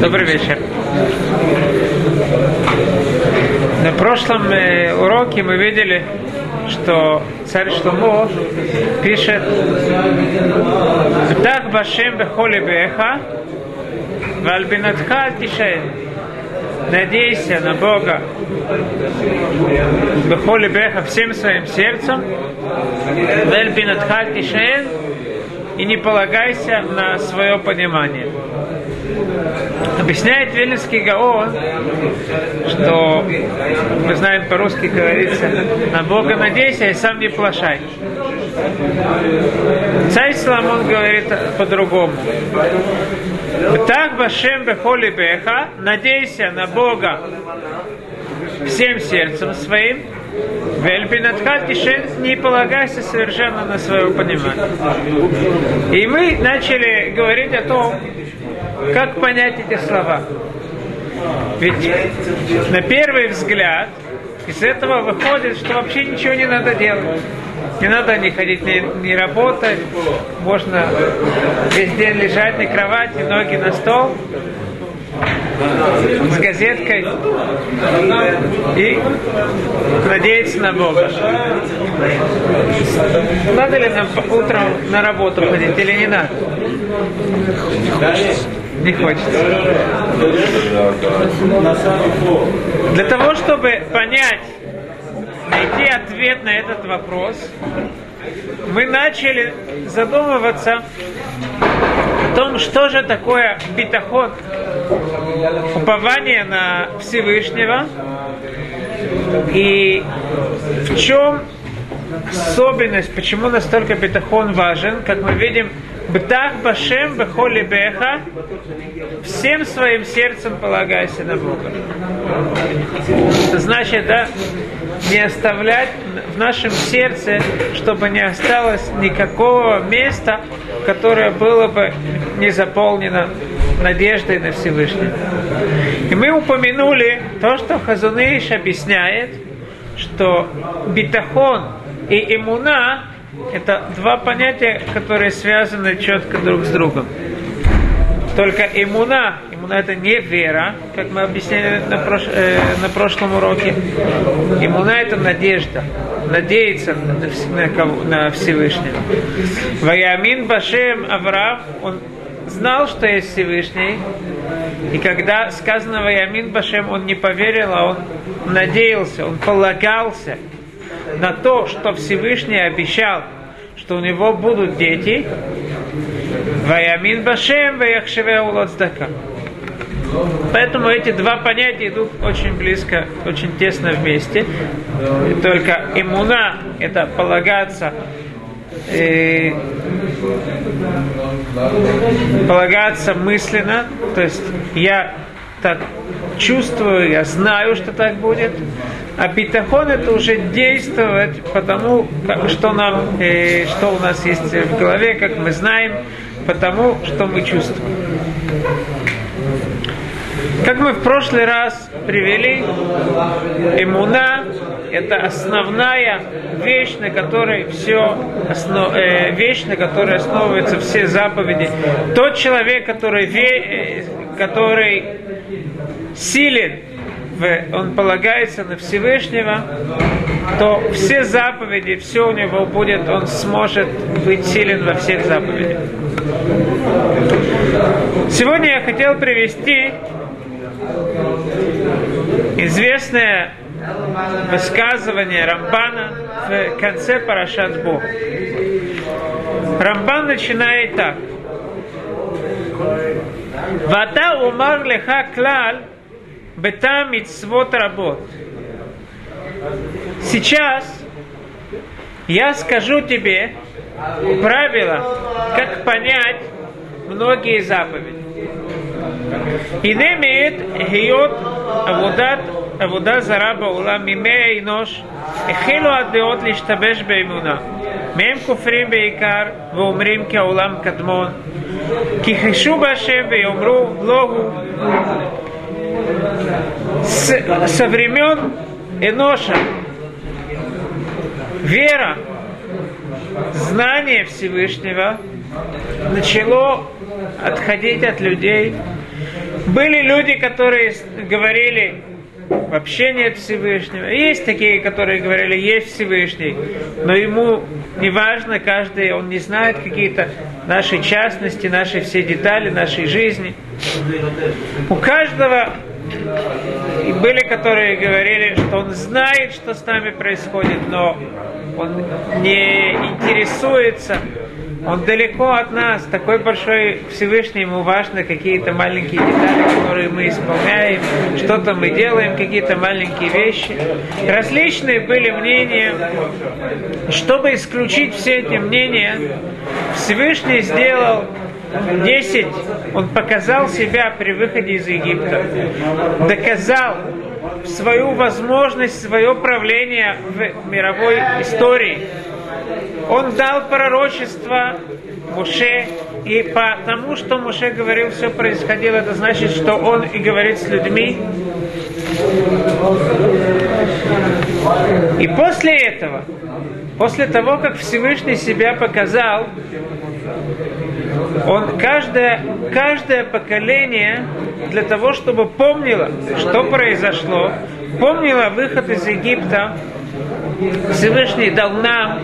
Добрый вечер. На прошлом э, уроке мы видели, что царь Шломо пишет «Так башем бехоли беха, вальбинатха тишен». Надейся на Бога бехоли беха всем своим сердцем, вальбинатха тишен, и не полагайся на свое понимание. Объясняет Вильнюсский Гаон, что мы знаем по-русски говорится, на Бога надейся и сам не плашай. Царь Соломон говорит по-другому. Так Башем Бехоли Беха, надейся на Бога всем сердцем своим, Вельбинатхат Тишен не полагайся совершенно на свое понимание. И мы начали говорить о том, как понять эти слова. Ведь на первый взгляд из этого выходит, что вообще ничего не надо делать. Не надо не ходить, не, не работать. Можно весь день лежать на кровати, ноги на стол с газеткой и надеяться на Бога. Надо ли нам утром на работу ходить или не надо? Не хочется. Для того, чтобы понять, найти ответ на этот вопрос, мы начали задумываться о том, что же такое битахот, упование на Всевышнего, и в чем особенность, почему настолько битахон важен, как мы видим, Бтах Башем Бехоли Беха, всем своим сердцем полагайся на Бога. Это значит, да, не оставлять в нашем сердце, чтобы не осталось никакого места, которое было бы не заполнено надеждой на Всевышнего. И мы упомянули то, что Хазуныш объясняет, что битахон и имуна – это два понятия, которые связаны четко друг с другом. Только имуна, имуна это не вера, как мы объясняли на, прош, э, на прошлом уроке. Имуна это надежда, надеяться на, на, на Всевышнего. Ваямин Башем Авраам, он знал, что есть Всевышний, и когда сказано Ваямин Башем, он не поверил, а он надеялся, он полагался на то, что Всевышний обещал, что у него будут дети, Ваямин Башем, Ваяхшеве Улоцдака. Поэтому эти два понятия идут очень близко, очень тесно вместе. И только иммуна – это полагаться э, полагаться мысленно, то есть я так чувствую, я знаю, что так будет. А битахон это уже действовать потому, что нам, э, что у нас есть в голове, как мы знаем, потому что мы чувствуем. Как мы в прошлый раз привели, иммуна – это основная вещь, на которой все, основ, э, вещь, на которой основываются все заповеди. Тот человек, который, ве, э, который силен, в, он полагается на Всевышнего, то все заповеди, все у него будет, он сможет быть силен во всех заповедях. Сегодня я хотел привести известное высказывание Рамбана в конце Парашат Бо. Рамбан начинает так. Вата умар леха клаль бета митцвот работ. Сейчас я скажу тебе правила, как понять многие заповеди. И Инемит гиот авудат עבודה זרה בעולם מימי האנוש החלו הדעות להשתבש באמונה. מהם כופרים בעיקר ואומרים כי העולם קדמון. כי חשו בהשם ויאמרו לא הוא. Со времен Эноша вера, знание Всевышнего начало отходить от людей. Были люди, которые говорили, вообще нет Всевышнего. Есть такие, которые говорили, есть Всевышний, но ему не важно, каждый, он не знает какие-то наши частности, наши все детали нашей жизни. У каждого и были, которые говорили, что он знает, что с нами происходит, но он не интересуется он далеко от нас, такой большой Всевышний, ему важно какие-то маленькие детали, которые мы исполняем, что-то мы делаем, какие-то маленькие вещи. Различные были мнения. Чтобы исключить все эти мнения, Всевышний сделал 10, он показал себя при выходе из Египта, доказал свою возможность, свое правление в мировой истории. Он дал пророчество Муше, и потому что Муше говорил, все происходило, это значит, что он и говорит с людьми. И после этого, после того, как Всевышний себя показал, он каждое, каждое поколение для того, чтобы помнило, что произошло, помнило выход из Египта, Всевышний дал нам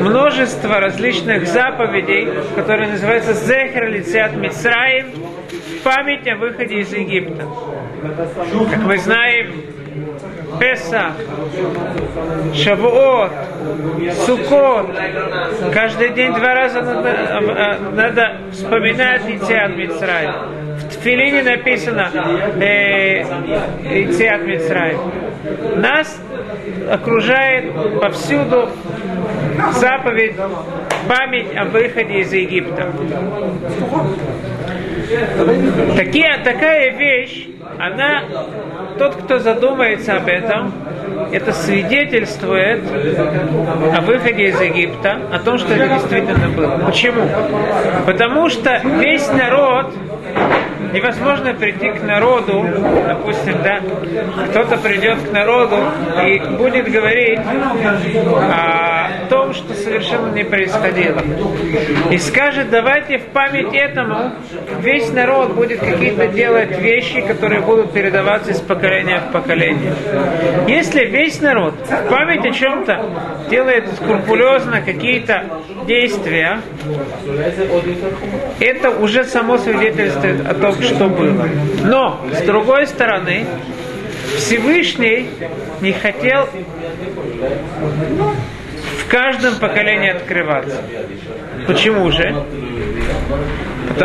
множество различных заповедей, которые называются Зехер Лицеат Мицраим, память о выходе из Египта. Как мы знаем, Песах, Шавуот, Сукот. Каждый день два раза надо, надо вспоминать Ицеат Мицраим. В Тфилине написано э, Ицеат Мицраим. Нас окружает повсюду заповедь, память о выходе из Египта. Такие, такая вещь, она, тот, кто задумается об этом, это свидетельствует о выходе из Египта, о том, что это действительно было. Почему? Потому что весь народ невозможно прийти к народу, допустим, да, кто-то придет к народу и будет говорить о том, что совершенно не происходило. И скажет, давайте в память этому весь народ будет какие-то делать вещи, которые будут передаваться из поколения в поколение. Если весь народ в память о чем-то делает скрупулезно какие-то действия, это уже само свидетельствует о том, что было. Но, с другой стороны, Всевышний не хотел в каждом поколении открываться. Почему же?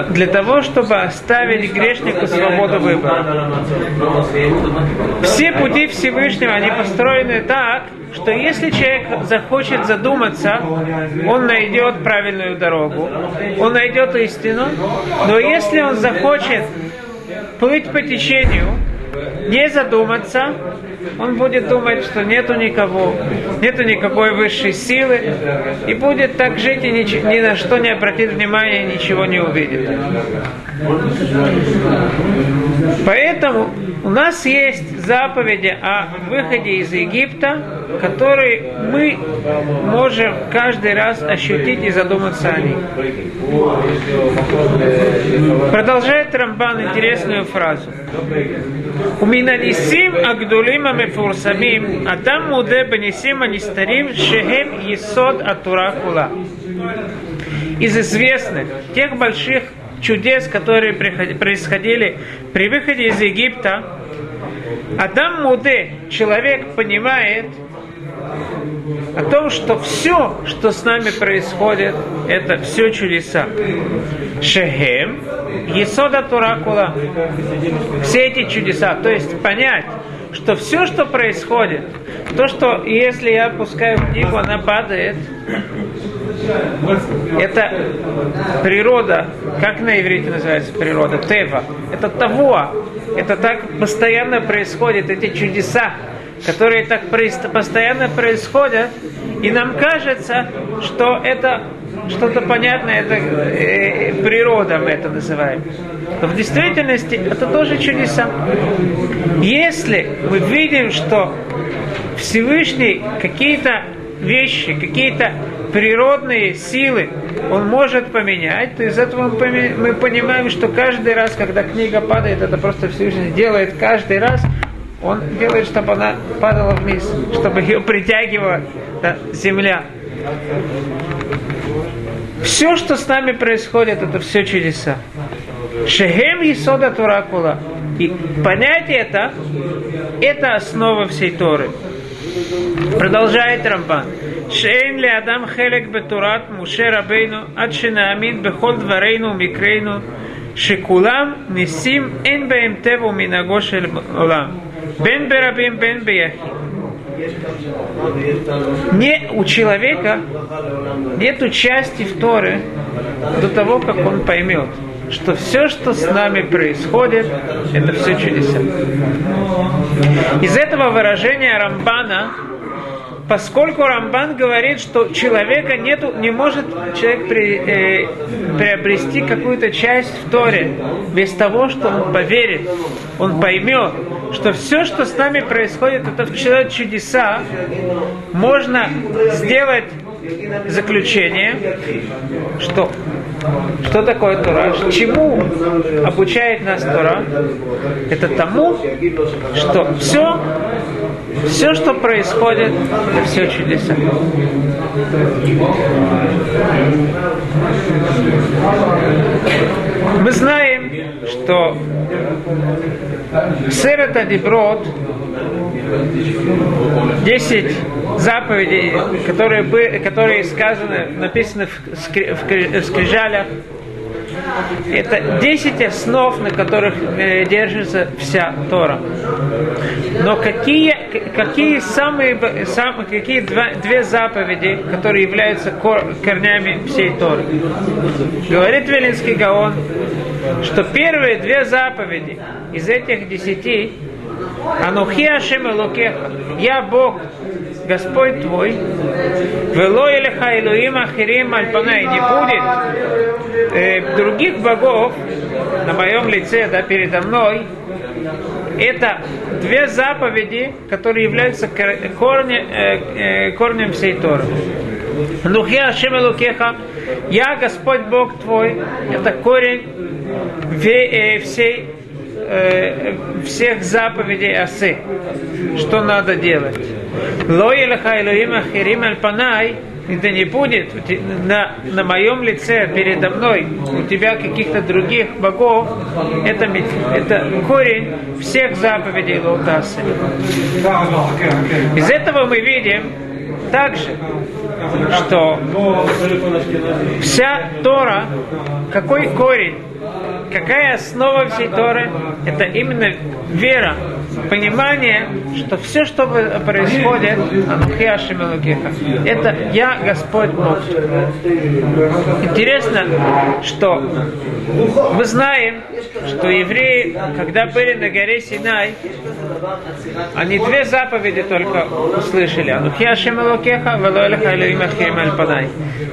Для того, чтобы оставить грешнику свободу выбора. Все пути Всевышнего, они построены так, что если человек захочет задуматься, он найдет правильную дорогу, он найдет истину, но если он захочет плыть по течению, не задуматься, он будет думать, что нету никого, нету никакой высшей силы, и будет так жить и ни, ни на что не обратит внимания, ничего не увидит. Поэтому у нас есть заповеди о выходе из Египта, которые мы можем каждый раз ощутить и задуматься о них. Продолжает Рамбан интересную фразу. У Минанисим Агдулим Амефурсамим Адам Муде Бенисим Анистарим Шехем Есод Атура Кула. Из известных, тех больших чудес, которые происходили при выходе из Египта, Адам Муде, человек понимает о том, что все, что с нами происходит, это все чудеса. Шехем, Есода Туракула, все эти чудеса, то есть понять, что все, что происходит, то, что если я опускаю книгу, она падает, это природа, как на иврите называется природа, тева. Это того, это так постоянно происходит, эти чудеса, которые так постоянно происходят, и нам кажется, что это что-то понятное, это э, природа мы это называем. Но в действительности это тоже чудеса. Если мы видим, что Всевышний какие-то вещи, какие-то природные силы он может поменять, то из этого мы понимаем, что каждый раз, когда книга падает, это просто Всевышний делает каждый раз, он делает, чтобы она падала вниз, чтобы ее притягивала да, земля. Все, что с нами происходит, это все чудеса. Шехем и сода Туракула. И понять это, это основа всей Торы. Продолжает Рамбан. שאין לאדם חלק בתורת משה רבינו עד שנאמין בכל דברינו ומקרינו שכולם ניסים אין בהם טבע ומנהגו של עולם, בין ברבים בין ביחיד. Не у человека нет части в Торе до того, как он поймет, что все, что с нами происходит, это все чудеса. Из этого выражения Рамбана поскольку Рамбан говорит, что человека нету, не может человек при, э, приобрести какую-то часть в Торе без того, что он поверит, он поймет, что все, что с нами происходит, это человек чудеса, можно сделать заключение, что что такое Тора? Чему обучает нас Тора? Это тому, что все, все, что происходит, это все чудеса. Мы знаем, что Серета Деброд 10 заповедей, которые, которые сказаны, написаны в, скри, в скрижалях, это 10 основ, на которых э, держится вся Тора. Но какие, какие самые, самые какие два, две заповеди, которые являются кор, корнями всей Торы? Говорит Велинский Гаон, что первые две заповеди из этих десяти Анухи Ашем Элокеха. Я Бог, Господь твой. Вело Элеха Илуим Ахирим Альпанай. Не будет э, других богов на моем лице, да, передо мной. Это две заповеди, которые являются корнем, э, э, корнем всей Торы. Нухи Ашем Элукеха, я Господь Бог твой, это корень э, всей э, всех заповедей осы, что надо делать. Лоилаха Илоим Ахирим Альпанай, это не будет на, на моем лице передо мной у тебя каких-то других богов, это, это корень всех заповедей Лаутасы. Из этого мы видим также, что вся Тора, какой корень какая основа всей Торы? Это именно вера, понимание, что все, что происходит, это я Господь Бог. Интересно, что мы знаем, что евреи, когда были на горе Синай, они две заповеди только услышали.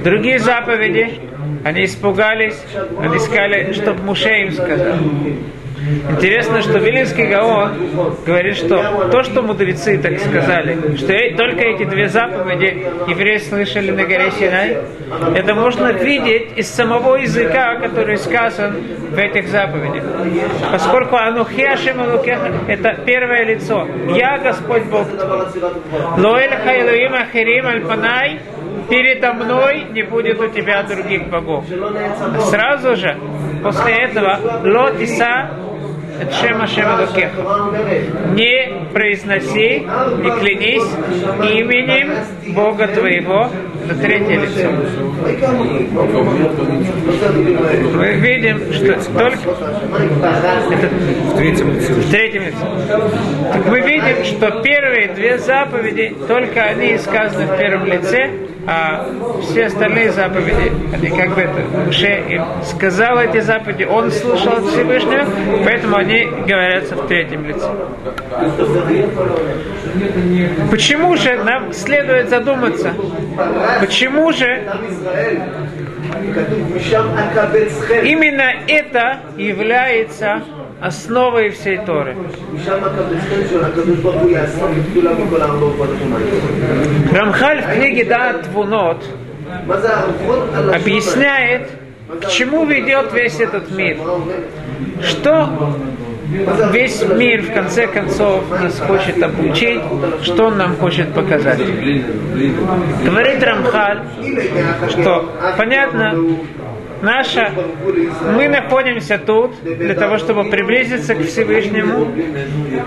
Другие заповеди они испугались, они сказали, чтобы Муше им сказал. Интересно, что Вилинский Гаон говорит, что то, что мудрецы так сказали, что только эти две заповеди евреи слышали на горе Синай, это можно видеть из самого языка, который сказан в этих заповедях. Поскольку Анухиашем это первое лицо. Я Господь Бог Лоэль Хайлуим Ахирим Альпанай передо мной не будет у тебя других богов. Сразу же после этого Лотиса Шема Шема Не произноси, не клянись именем Бога твоего на третье лицо. Мы видим, что только это в третьем лице. В третьем лице. Так мы видим, что первые две заповеди, только они сказаны в первом лице, а все остальные заповеди, они как бы Муше им сказал эти заповеди, он слушал от Всевышнего, поэтому они говорятся в третьем лице. Почему же нам следует задуматься, почему же именно это является основой всей Торы. Рамхаль в книге Дат Твунот объясняет, к чему ведет весь этот мир. Что весь мир в конце концов нас хочет обучить, что он нам хочет показать. Говорит Рамхаль, что понятно, наша, мы находимся тут для того, чтобы приблизиться к Всевышнему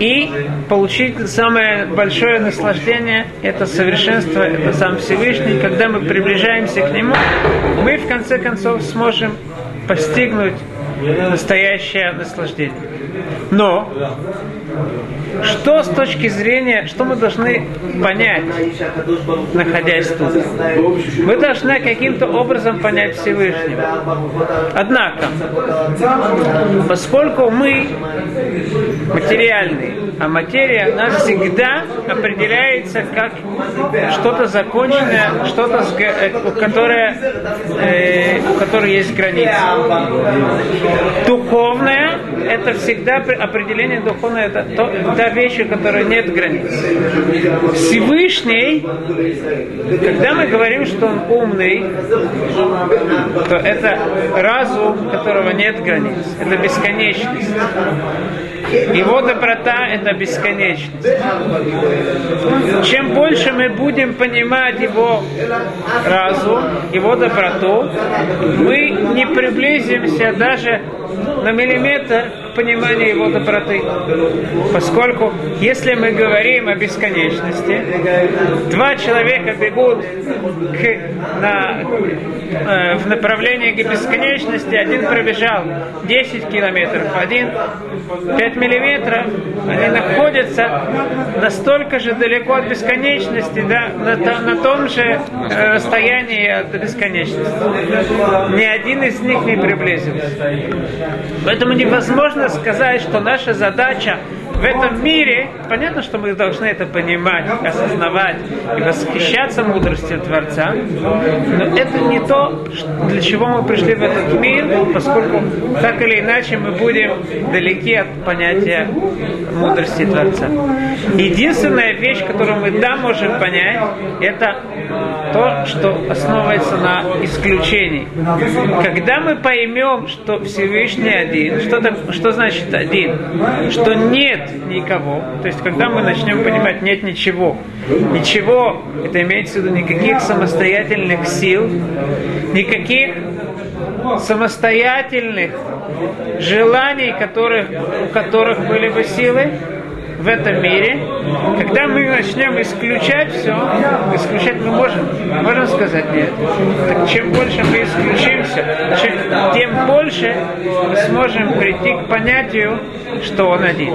и получить самое большое наслаждение, это совершенство, это сам Всевышний. Когда мы приближаемся к Нему, мы в конце концов сможем постигнуть настоящее наслаждение. Но что с точки зрения, что мы должны понять, находясь тут? Мы должны каким-то образом понять Всевышнего. Однако, поскольку мы материальные, а материя нас всегда определяется как что-то законченное, что-то, у которое, э, у которой есть границы. Духовное – это всегда определение духовное, это то, та вещь, у которой нет границ. Всевышний, когда мы говорим, что он умный, то это разум, которого нет границ. Это бесконечность. Его доброта – это бесконечность. Чем больше мы будем понимать его разум, его доброту, мы не приблизимся даже на миллиметр к пониманию его доброты. Поскольку, если мы говорим о бесконечности, два человека бегут к, на, э, в направлении к бесконечности, один пробежал 10 километров, один 5 миллиметров, они находятся настолько же далеко от бесконечности, да, на, на том же э, расстоянии от бесконечности. Ни один из них не приблизился. Поэтому невозможно сказать, что наша задача в этом мире, понятно, что мы должны это понимать, осознавать и восхищаться мудростью Творца, но это не то, для чего мы пришли в этот мир, поскольку так или иначе мы будем далеки от понятия мудрости Творца. Единственная вещь, которую мы да можем понять, это то, что основывается на исключении. Когда мы поймем, что Всевышний один, что, -то, что значит один? Что нет никого. То есть, когда мы начнем понимать, нет ничего. Ничего, это имеется в виду никаких самостоятельных сил, никаких самостоятельных желаний, которых, у которых были бы силы, в этом мире, когда мы начнем исключать все, исключать мы можем, можем сказать нет. Так чем больше мы исключимся, чем, тем больше мы сможем прийти к понятию, что он один.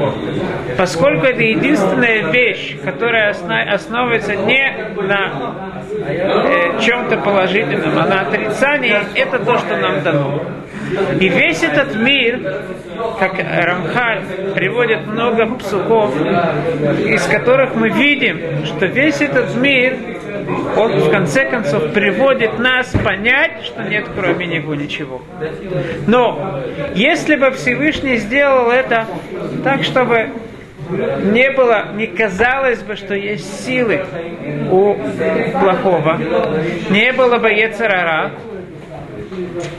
Поскольку это единственная вещь, которая основывается не на э, чем-то положительном, а на отрицании, это то, что нам дано. И весь этот мир, как Рамхаль приводит много псуков, из которых мы видим, что весь этот мир, он в конце концов приводит нас понять, что нет кроме него ничего. Но если бы Всевышний сделал это так, чтобы не было, не казалось бы, что есть силы у плохого, не было бы Ецарара,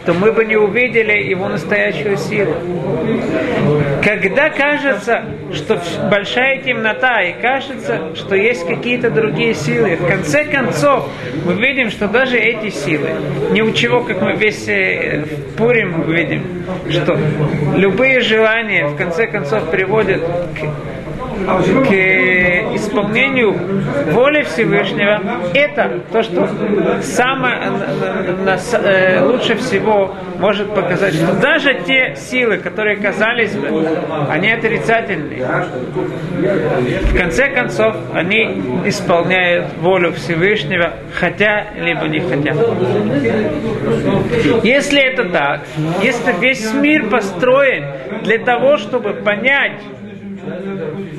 то мы бы не увидели его настоящую силу. Когда кажется, что большая темнота, и кажется, что есть какие-то другие силы, в конце концов мы видим, что даже эти силы, ни у чего, как мы весь э, в Пурим видим, что любые желания в конце концов приводят к к исполнению воли Всевышнего, это то, что самое нас, э, лучше всего может показать, что даже те силы, которые казались бы, они отрицательные. В конце концов, они исполняют волю Всевышнего, хотя либо не хотя. Если это так, если весь мир построен для того, чтобы понять,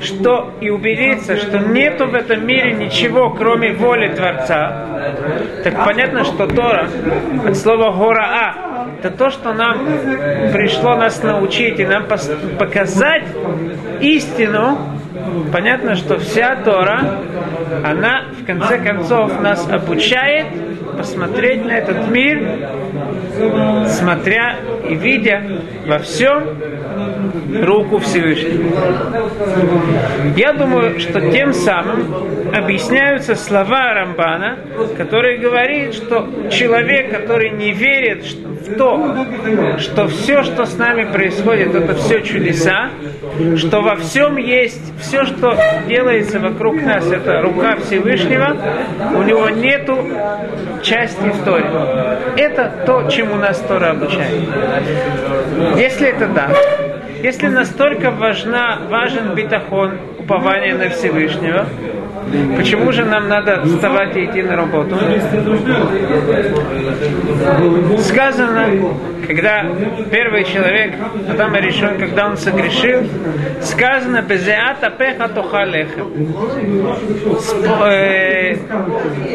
что и убедиться, что нету в этом мире ничего, кроме воли Творца, так понятно, что Тора от слова гора это то, что нам пришло нас научить и нам показать истину, понятно, что вся Тора, она в конце концов нас обучает посмотреть на этот мир, смотря и видя во всем руку Всевышнего. Я думаю, что тем самым объясняются слова Рамбана, который говорит, что человек, который не верит в то, что все, что с нами происходит, это все чудеса, что во всем есть, все, что делается вокруг нас, это рука Всевышнего, у него нету части Торе. Это то, чему нас Тора обучает. Если это да, если настолько важна, важен битахон, упование на Всевышнего, Почему же нам надо вставать и идти на работу? Сказано, когда первый человек, Адам решен, когда он согрешил, сказано, безеата пеха тохалеха. С, э,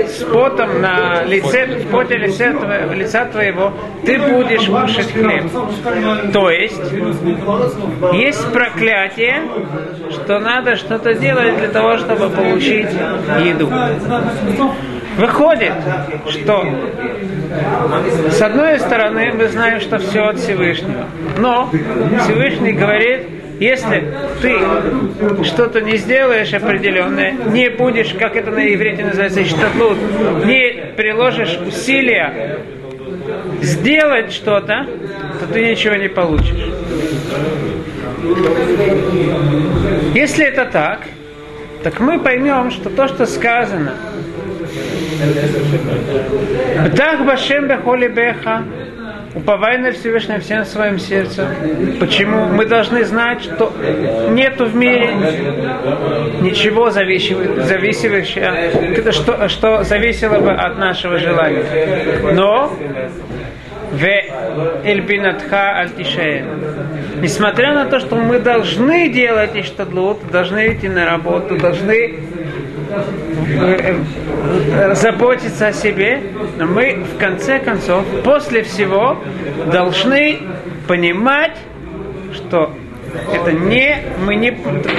с потом на лице, в поте лица, лица твоего ты будешь кушать хлеб. То есть, есть проклятие, что надо что-то делать для того, чтобы получить еду. Выходит, что с одной стороны мы знаем, что все от Всевышнего. Но Всевышний говорит, если ты что-то не сделаешь определенное, не будешь, как это на иврите называется, штатлут, не приложишь усилия сделать что-то, то ты ничего не получишь. Если это так, так мы поймем, что то, что сказано, так Башем Бехоли Беха, уповай на Всевышнего всем своим сердцем. Почему? Мы должны знать, что нету в мире ничего зависимого что, что зависело бы от нашего желания. Но в Эльбинатха Альтишеен. Несмотря на то, что мы должны делать иштадлут, должны идти на работу, должны э, э, заботиться о себе, но мы в конце концов, после всего, должны понимать, что это не, мы не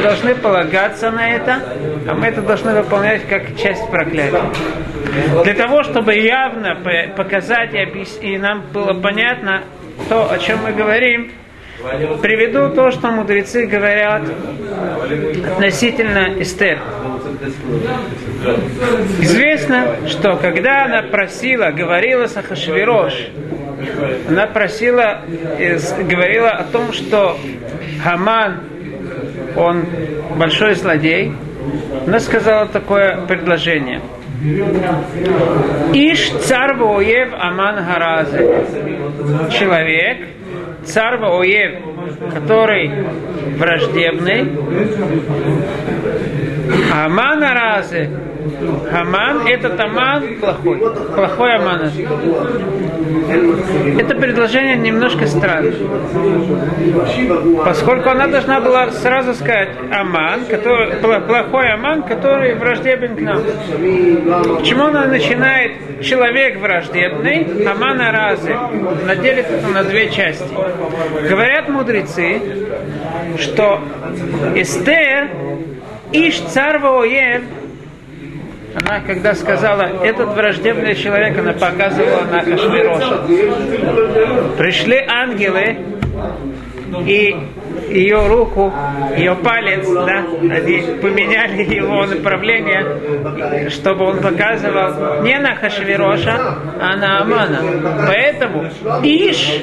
должны полагаться на это, а мы это должны выполнять как часть проклятия. Для того, чтобы явно показать и, нам было понятно то, о чем мы говорим, приведу то, что мудрецы говорят относительно Эстер. Известно, что когда она просила, говорила с Ахашвирош, она просила, говорила о том, что Хаман, он большой злодей, она сказала такое предложение. Иш царь воев Аман Харазе. Человек, царь воев, который враждебный, Аман Харазе, Хаман этот Аман плохой. Плохой Аман. Это предложение немножко странно. Поскольку она должна была сразу сказать Аман, который, плохой Аман, который враждебен к нам. Почему она начинает человек враждебный, Аман Аразы? Она делит это на две части. Говорят мудрецы, что Эстер Иш царь воев она, когда сказала, этот враждебный человек, она показывала на Хашвироша. Пришли ангелы, и ее руку, ее палец, да, они поменяли его направление, чтобы он показывал не на Хашвироша, а на Амана. Поэтому Иш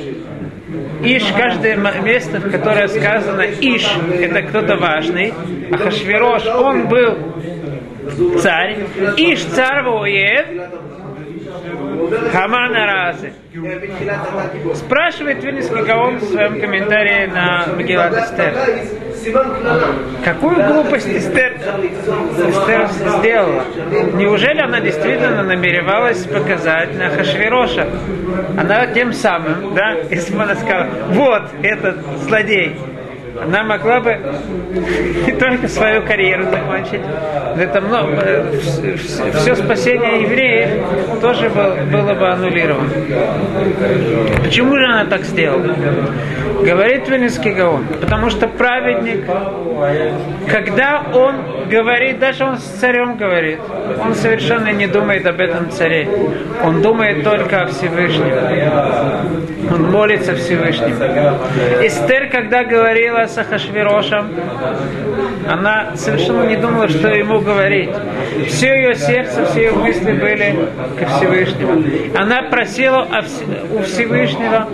Иш, каждое место, в которое сказано Иш, это кто-то важный, а Хашвирош, он был царь, Иш царь воев, Хамана Разы. Спрашивает Вильнинский Гаон в своем комментарии на Магеллат Эстер. Какую глупость Эстер, Эстер сделала? Неужели она действительно намеревалась показать на Хашвироша? Она тем самым, да, если бы она сказала, вот этот злодей, она могла бы не только свою карьеру закончить, это много, все спасение евреев тоже было бы аннулировано. Почему же она так сделала? Говорит Венецкий Гаон, потому что праведник, когда он говорит, даже он с царем говорит, он совершенно не думает об этом царе. Он думает только о Всевышнем. Он молится Всевышнему. Эстер, когда говорила с Ахашвирошем, она совершенно не думала, что ему говорить. Все ее сердце, все ее мысли были ко Всевышнему. Она просила у Всевышнего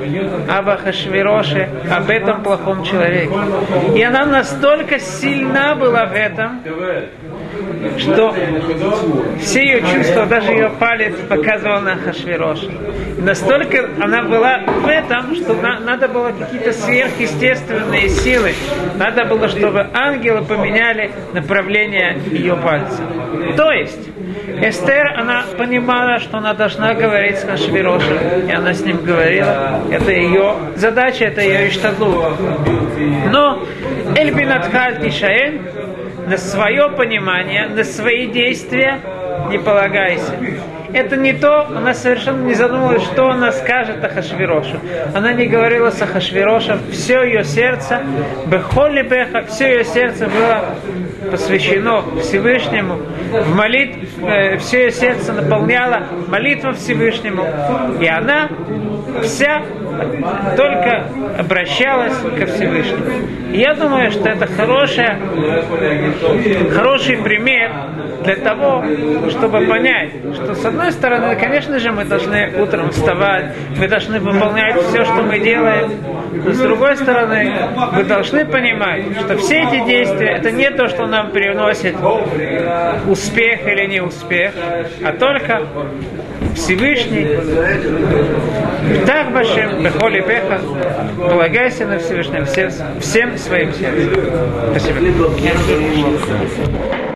об Ахашвироше, об этом плохом человеке. И она настолько сильна была в этом, что все ее чувства, даже ее палец показывал на Хашвироша. Настолько она была в этом, что на, надо было какие-то сверхъестественные силы. Надо было, чтобы ангелы поменяли направление ее пальца. То есть, Эстер, она понимала, что она должна говорить с Хашвирошем, и она с ним говорила. Это ее задача, это ее иштадлу. Но Эльбинатхаль Тишаэль на свое понимание, на свои действия не полагайся. Это не то, она совершенно не задумывалась, что она скажет о Хашвирошу. Она не говорила с Хашвирошем, все ее сердце, Бехоли Беха, все ее сердце было посвящено Всевышнему, в молит, э, все ее сердце наполняло молитва Всевышнему, и она вся только обращалась ко Всевышнему. Я думаю, что это хорошая, хороший пример для того, чтобы понять, что с одной стороны, конечно же, мы должны утром вставать, мы должны выполнять все, что мы делаем, но с другой стороны, мы должны понимать, что все эти действия, это не то, что нам приносит успех или не успех, а только Всевышний. Так Башем, Бехоли Беха, полагайся на Всевышнем всем, всем своим сердцем. Спасибо.